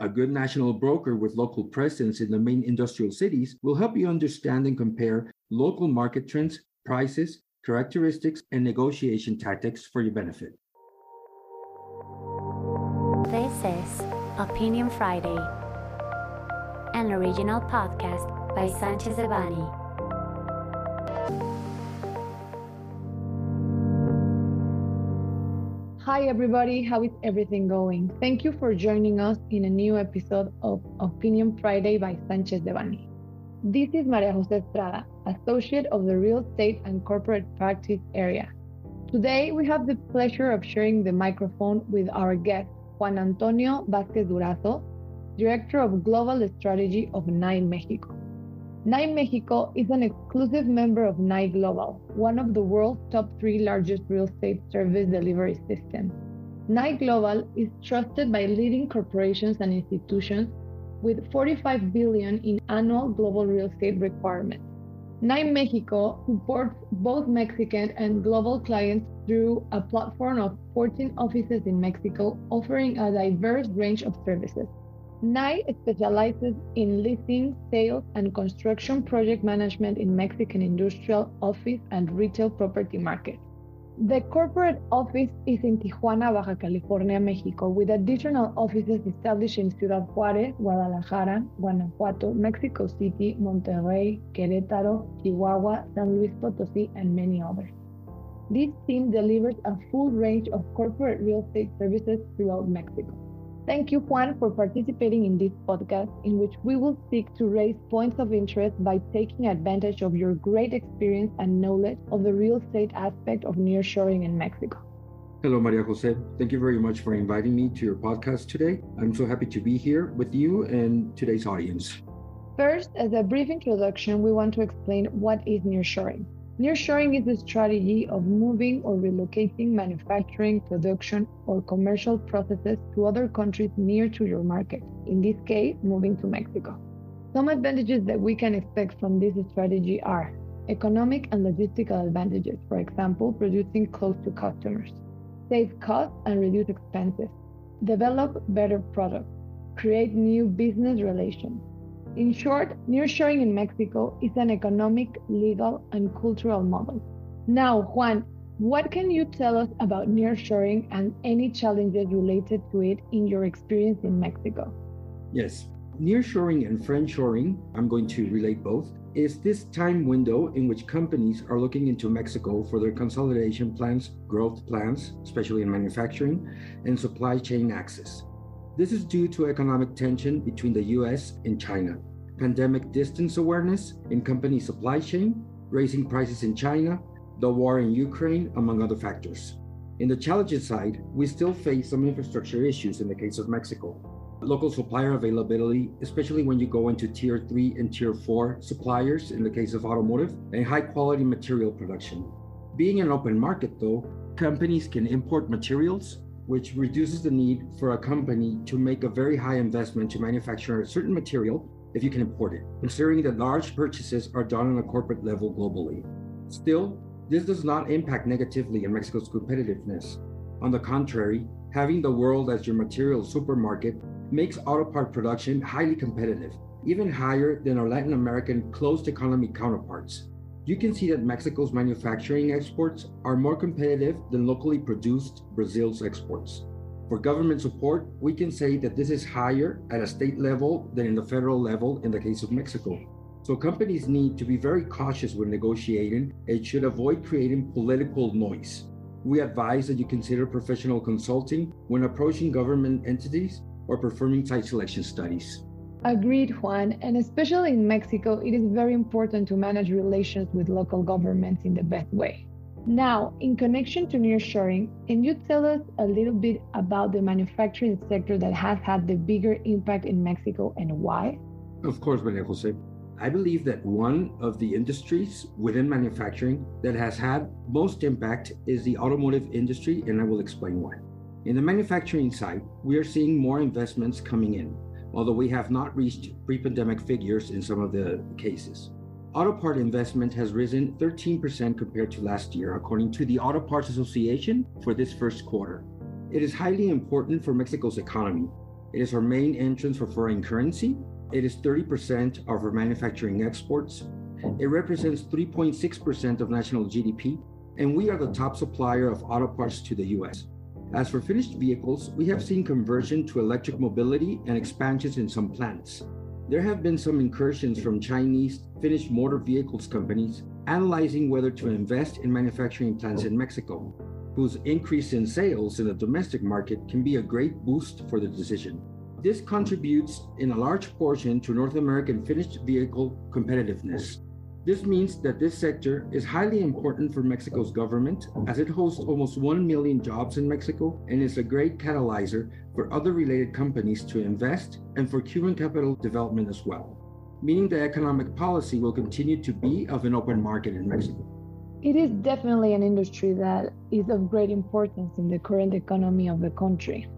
A good national broker with local presence in the main industrial cities will help you understand and compare local market trends, prices, characteristics, and negotiation tactics for your benefit. This is Opinion Friday, an original podcast by Sanchez Devanny. Hi, everybody. How is everything going? Thank you for joining us in a new episode of Opinion Friday by Sanchez Devanny. This is Maria Jose Estrada, Associate of the Real Estate and Corporate Practice Area. Today, we have the pleasure of sharing the microphone with our guest, Juan Antonio Vázquez Durazo, Director of Global Strategy of NAI Mexico. NAI Mexico is an exclusive member of NAI Global, one of the world's top three largest real estate service delivery systems. NAI Global is trusted by leading corporations and institutions with 45 billion in annual global real estate requirements. NAI Mexico supports both Mexican and global clients through a platform of 14 offices in Mexico offering a diverse range of services. NAI specializes in leasing, sales, and construction project management in Mexican industrial, office, and retail property markets. The corporate office is in Tijuana, Baja California, Mexico, with additional offices established in Ciudad Juárez, Guadalajara, Guanajuato, Mexico City, Monterrey, Querétaro, Chihuahua, San Luis Potosí, and many others. This team delivers a full range of corporate real estate services throughout Mexico. Thank you, Juan, for participating in this podcast, in which we will seek to raise points of interest by taking advantage of your great experience and knowledge of the real estate aspect of nearshoring in Mexico. Hello, Maria Jose. Thank you very much for inviting me to your podcast today. I'm so happy to be here with you and today's audience. First, as a brief introduction, we want to explain what is nearshoring. Nearshoring is the strategy of moving or relocating manufacturing, production, or commercial processes to other countries near to your market, in this case, moving to Mexico. Some advantages that we can expect from this strategy are economic and logistical advantages, for example, producing close to customers, save costs and reduce expenses, develop better products, create new business relations, in short, nearshoring in Mexico is an economic, legal, and cultural model. Now, Juan, what can you tell us about nearshoring and any challenges related to it in your experience in Mexico? Yes, nearshoring and friendshoring, I'm going to relate both, is this time window in which companies are looking into Mexico for their consolidation plans, growth plans, especially in manufacturing, and supply chain access. This is due to economic tension between the US and China, pandemic distance awareness in company supply chain, raising prices in China, the war in Ukraine, among other factors. In the challenges side, we still face some infrastructure issues in the case of Mexico. Local supplier availability, especially when you go into tier three and tier four suppliers in the case of automotive, and high quality material production. Being an open market, though, companies can import materials which reduces the need for a company to make a very high investment to manufacture a certain material if you can import it, considering that large purchases are done on a corporate level globally. Still, this does not impact negatively in Mexico's competitiveness. On the contrary, having the world as your material supermarket makes auto part production highly competitive, even higher than our Latin American closed economy counterparts you can see that Mexico's manufacturing exports are more competitive than locally produced Brazil's exports. For government support, we can say that this is higher at a state level than in the federal level in the case of Mexico. So companies need to be very cautious when negotiating and should avoid creating political noise. We advise that you consider professional consulting when approaching government entities or performing site selection studies. Agreed, Juan. And especially in Mexico, it is very important to manage relations with local governments in the best way. Now, in connection to nearshoring, can you tell us a little bit about the manufacturing sector that has had the bigger impact in Mexico and why? Of course, Maria Jose. I believe that one of the industries within manufacturing that has had most impact is the automotive industry, and I will explain why. In the manufacturing side, we are seeing more investments coming in, although we have not reached pre pandemic figures in some of the cases. Auto part investment has risen 13% compared to last year, according to the Auto Parts Association for this first quarter. It is highly important for Mexico's economy. It is our main entrance for foreign currency. It is 30% of our manufacturing exports. It represents 3.6% of national GDP, and we are the top supplier of auto parts to the US. As for finished vehicles, we have seen conversion to electric mobility and expansions in some plants. There have been some incursions from Chinese finished motor vehicles companies analyzing whether to invest in manufacturing plants in Mexico, whose increase in sales in the domestic market can be a great boost for the decision. This contributes in a large portion to North American finished vehicle competitiveness. This means that this sector is highly important for Mexico's government as it hosts almost 1 million jobs in Mexico and is a great catalyzer for other related companies to invest and for human capital development as well, meaning that economic policy will continue to be of an open market in Mexico. It is definitely an industry that is of great importance in the current economy of the country.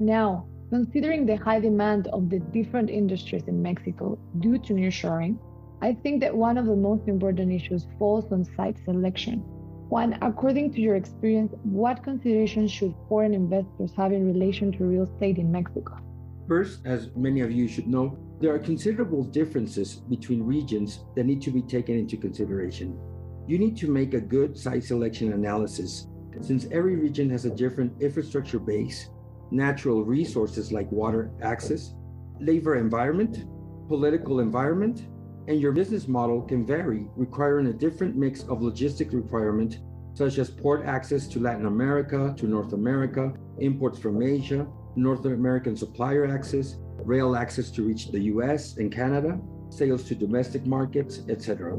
Now, considering the high demand of the different industries in Mexico due to nearshoring, I think that one of the most important issues falls on site selection. Juan, according to your experience, what considerations should foreign investors have in relation to real estate in Mexico? First, as many of you should know, there are considerable differences between regions that need to be taken into consideration. You need to make a good site selection analysis since every region has a different infrastructure base, natural resources like water access, labor environment, political environment, and your business model can vary, requiring a different mix of logistic requirement, such as port access to Latin America, to North America, imports from Asia, North American supplier access, rail access to reach the US and Canada, sales to domestic markets, etc.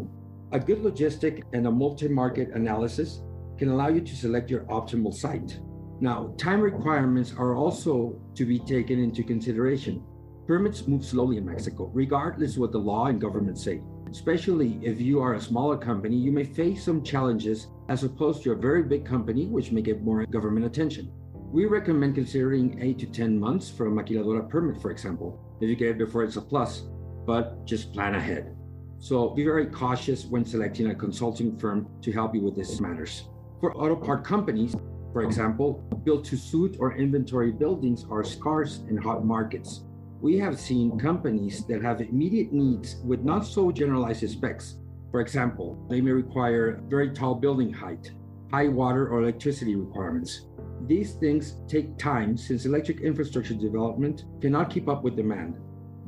A good logistic and a multi market analysis can allow you to select your optimal site. Now, time requirements are also to be taken into consideration. Permits move slowly in Mexico, regardless of what the law and government say. Especially if you are a smaller company, you may face some challenges as opposed to a very big company, which may get more government attention. We recommend considering 8 to 10 months for a maquiladora permit, for example. If you get it before, it's a plus, but just plan ahead. So be very cautious when selecting a consulting firm to help you with these matters. For auto part companies, for example, built to suit or inventory buildings are scarce in hot markets we have seen companies that have immediate needs with not so generalized specs. For example, they may require very tall building height, high water or electricity requirements. These things take time since electric infrastructure development cannot keep up with demand.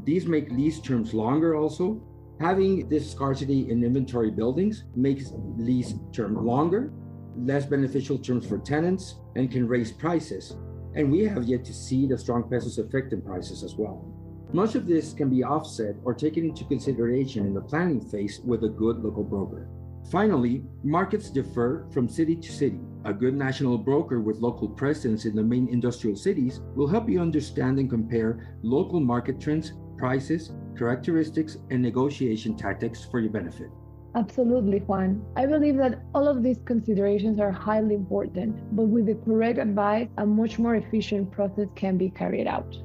These make lease terms longer also. Having this scarcity in inventory buildings makes lease term longer, less beneficial terms for tenants, and can raise prices and we have yet to see the strong peso's effect in prices as well. Much of this can be offset or taken into consideration in the planning phase with a good local broker. Finally, markets differ from city to city. A good national broker with local presence in the main industrial cities will help you understand and compare local market trends, prices, characteristics, and negotiation tactics for your benefit. Absolutely, Juan. I believe that all of these considerations are highly important, but with the correct advice, a much more efficient process can be carried out.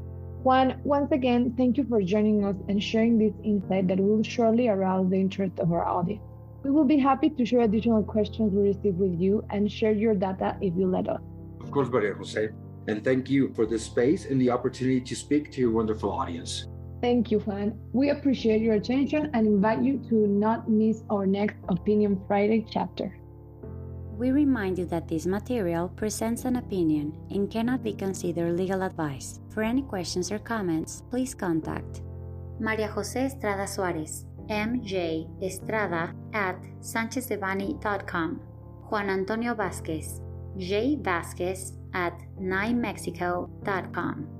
Juan, once again, thank you for joining us and sharing this insight that will surely arouse the interest of our audience. We will be happy to share additional questions we receive with you and share your data if you let us. Of course, Maria Jose. And thank you for this space and the opportunity to speak to your wonderful audience. Thank you, Juan. We appreciate your attention and invite you to not miss our next Opinion Friday chapter. We remind you that this material presents an opinion and cannot be considered legal advice. For any questions or comments, please contact Maria Jose Estrada Suarez, MJ Estrada at sanchezdevanny.com, Juan Antonio Vázquez, J Vasquez at naimexico.com.